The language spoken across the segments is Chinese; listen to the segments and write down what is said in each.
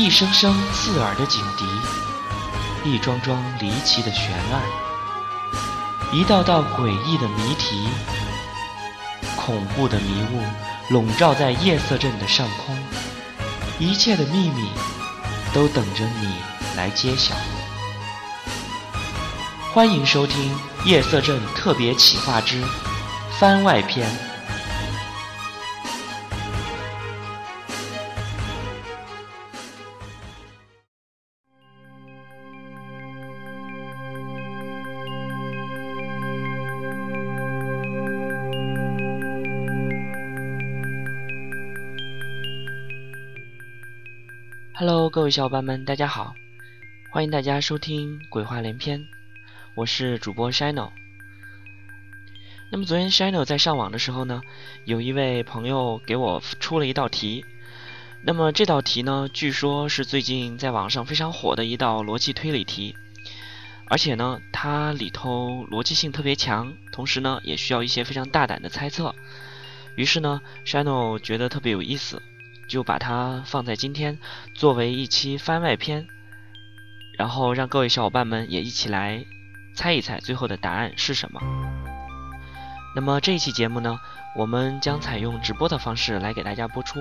一声声刺耳的警笛，一桩桩离奇的悬案，一道道诡异的谜题，恐怖的迷雾笼罩在夜色镇的上空，一切的秘密都等着你来揭晓。欢迎收听《夜色镇特别企划之番外篇》。Hello，各位小伙伴们，大家好！欢迎大家收听《鬼话连篇》，我是主播 Shino。那么昨天 Shino 在上网的时候呢，有一位朋友给我出了一道题。那么这道题呢，据说是最近在网上非常火的一道逻辑推理题，而且呢，它里头逻辑性特别强，同时呢，也需要一些非常大胆的猜测。于是呢，Shino 觉得特别有意思。就把它放在今天作为一期番外篇，然后让各位小伙伴们也一起来猜一猜最后的答案是什么。那么这一期节目呢，我们将采用直播的方式来给大家播出。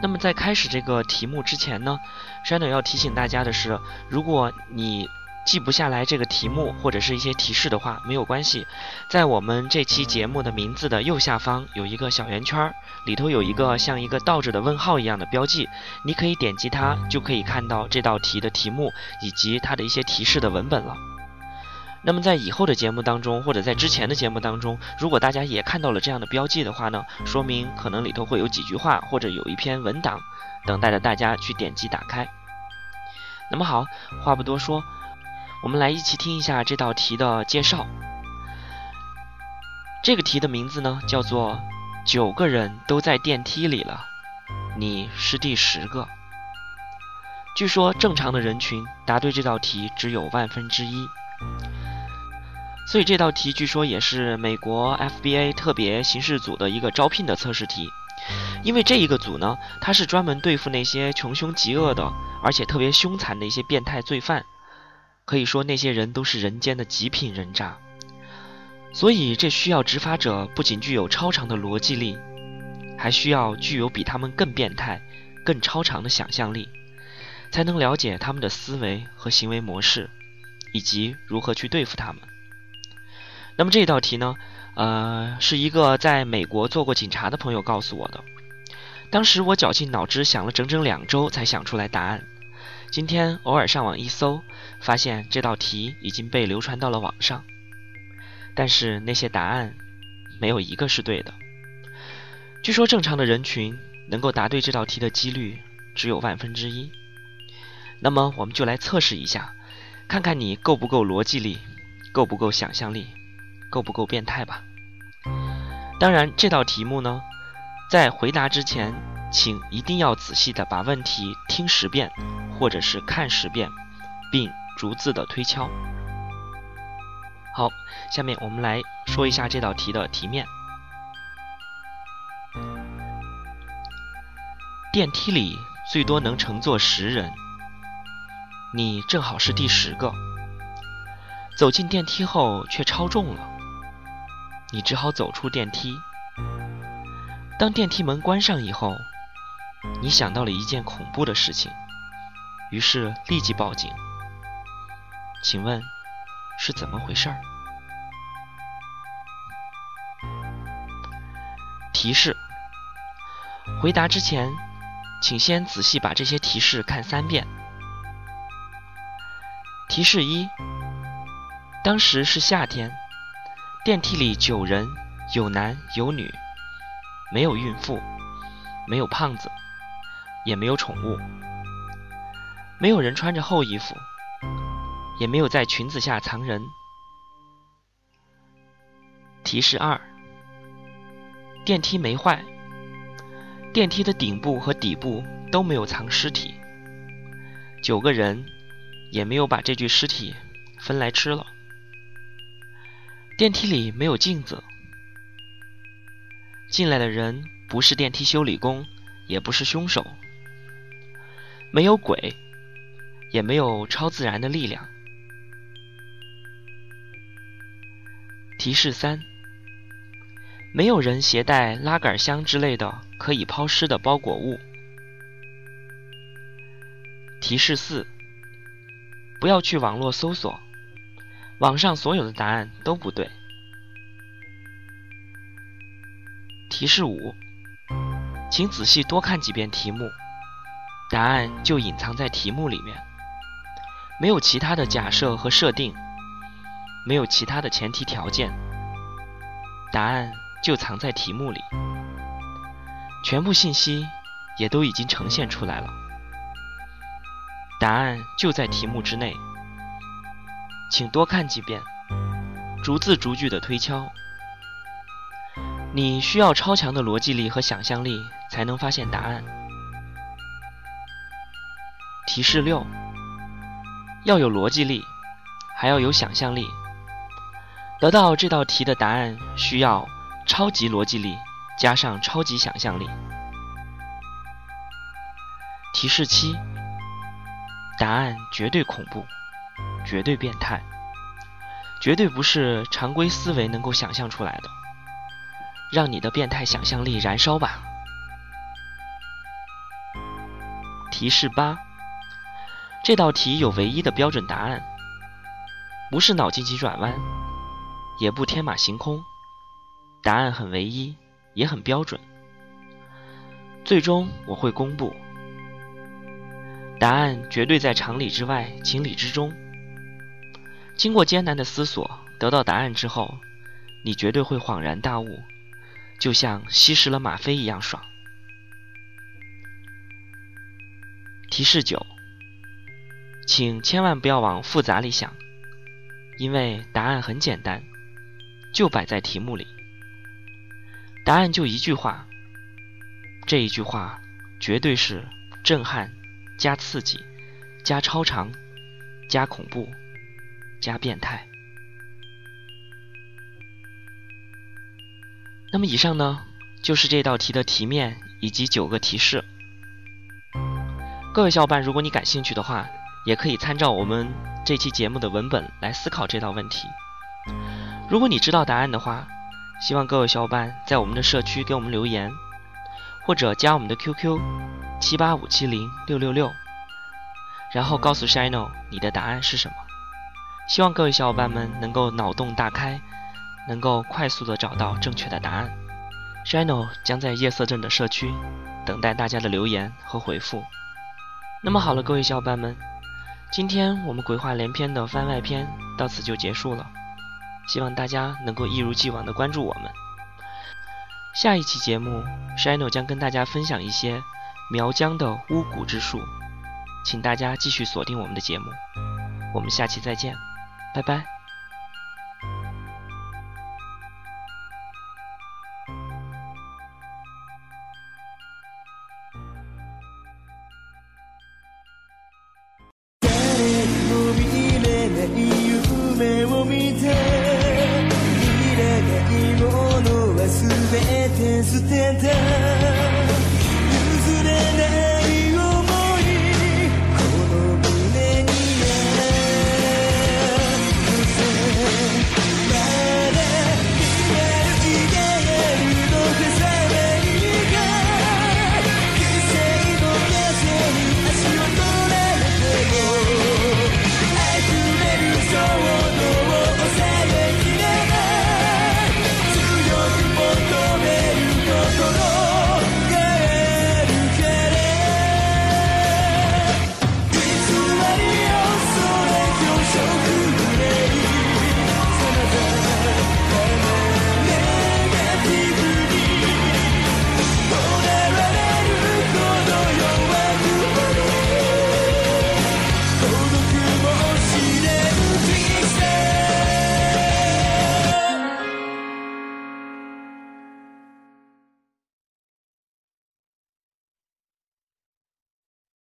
那么在开始这个题目之前呢，山总要提醒大家的是，如果你记不下来这个题目或者是一些提示的话，没有关系，在我们这期节目的名字的右下方有一个小圆圈，里头有一个像一个倒着的问号一样的标记，你可以点击它，就可以看到这道题的题目以及它的一些提示的文本了。那么在以后的节目当中，或者在之前的节目当中，如果大家也看到了这样的标记的话呢，说明可能里头会有几句话或者有一篇文档等待着大家去点击打开。那么好，话不多说。我们来一起听一下这道题的介绍。这个题的名字呢，叫做“九个人都在电梯里了，你是第十个”。据说正常的人群答对这道题只有万分之一，所以这道题据说也是美国 FBA 特别刑事组的一个招聘的测试题。因为这一个组呢，它是专门对付那些穷凶极恶的，而且特别凶残的一些变态罪犯。可以说那些人都是人间的极品人渣，所以这需要执法者不仅具有超长的逻辑力，还需要具有比他们更变态、更超长的想象力，才能了解他们的思维和行为模式，以及如何去对付他们。那么这道题呢，呃，是一个在美国做过警察的朋友告诉我的，当时我绞尽脑汁想了整整两周才想出来答案。今天偶尔上网一搜，发现这道题已经被流传到了网上，但是那些答案没有一个是对的。据说正常的人群能够答对这道题的几率只有万分之一。那么我们就来测试一下，看看你够不够逻辑力，够不够想象力，够不够变态吧。当然，这道题目呢，在回答之前，请一定要仔细的把问题听十遍。或者是看十遍，并逐字的推敲。好，下面我们来说一下这道题的题面。电梯里最多能乘坐十人，你正好是第十个。走进电梯后却超重了，你只好走出电梯。当电梯门关上以后，你想到了一件恐怖的事情。于是立即报警。请问是怎么回事儿？提示：回答之前，请先仔细把这些提示看三遍。提示一：当时是夏天，电梯里九人，有男有女，没有孕妇，没有胖子，也没有宠物。没有人穿着厚衣服，也没有在裙子下藏人。提示二：电梯没坏，电梯的顶部和底部都没有藏尸体，九个人也没有把这具尸体分来吃了。电梯里没有镜子，进来的人不是电梯修理工，也不是凶手。没有鬼，也没有超自然的力量。提示三：没有人携带拉杆箱之类的可以抛尸的包裹物。提示四：不要去网络搜索，网上所有的答案都不对。提示五：请仔细多看几遍题目，答案就隐藏在题目里面，没有其他的假设和设定，没有其他的前提条件，答案就藏在题目里，全部信息也都已经呈现出来了。答案就在题目之内，请多看几遍，逐字逐句的推敲。你需要超强的逻辑力和想象力才能发现答案。提示六：要有逻辑力，还要有想象力。得到这道题的答案需要超级逻辑力加上超级想象力。提示七。答案绝对恐怖，绝对变态，绝对不是常规思维能够想象出来的。让你的变态想象力燃烧吧！提示八：这道题有唯一的标准答案，不是脑筋急转弯，也不天马行空，答案很唯一，也很标准。最终我会公布。答案绝对在常理之外，情理之中。经过艰难的思索，得到答案之后，你绝对会恍然大悟，就像吸食了吗啡一样爽。提示九，请千万不要往复杂里想，因为答案很简单，就摆在题目里。答案就一句话，这一句话绝对是震撼。加刺激，加超长，加恐怖，加变态。那么以上呢，就是这道题的题面以及九个提示。各位小伙伴，如果你感兴趣的话，也可以参照我们这期节目的文本来思考这道问题。如果你知道答案的话，希望各位小伙伴在我们的社区给我们留言，或者加我们的 QQ。七八五七零六六六，然后告诉 Shino 你的答案是什么。希望各位小伙伴们能够脑洞大开，能够快速的找到正确的答案。Shino 将在夜色镇的社区等待大家的留言和回复。那么好了，各位小伙伴们，今天我们鬼话连篇的番外篇到此就结束了。希望大家能够一如既往的关注我们。下一期节目，Shino 将跟大家分享一些。苗疆的巫蛊之术，请大家继续锁定我们的节目，我们下期再见，拜拜。70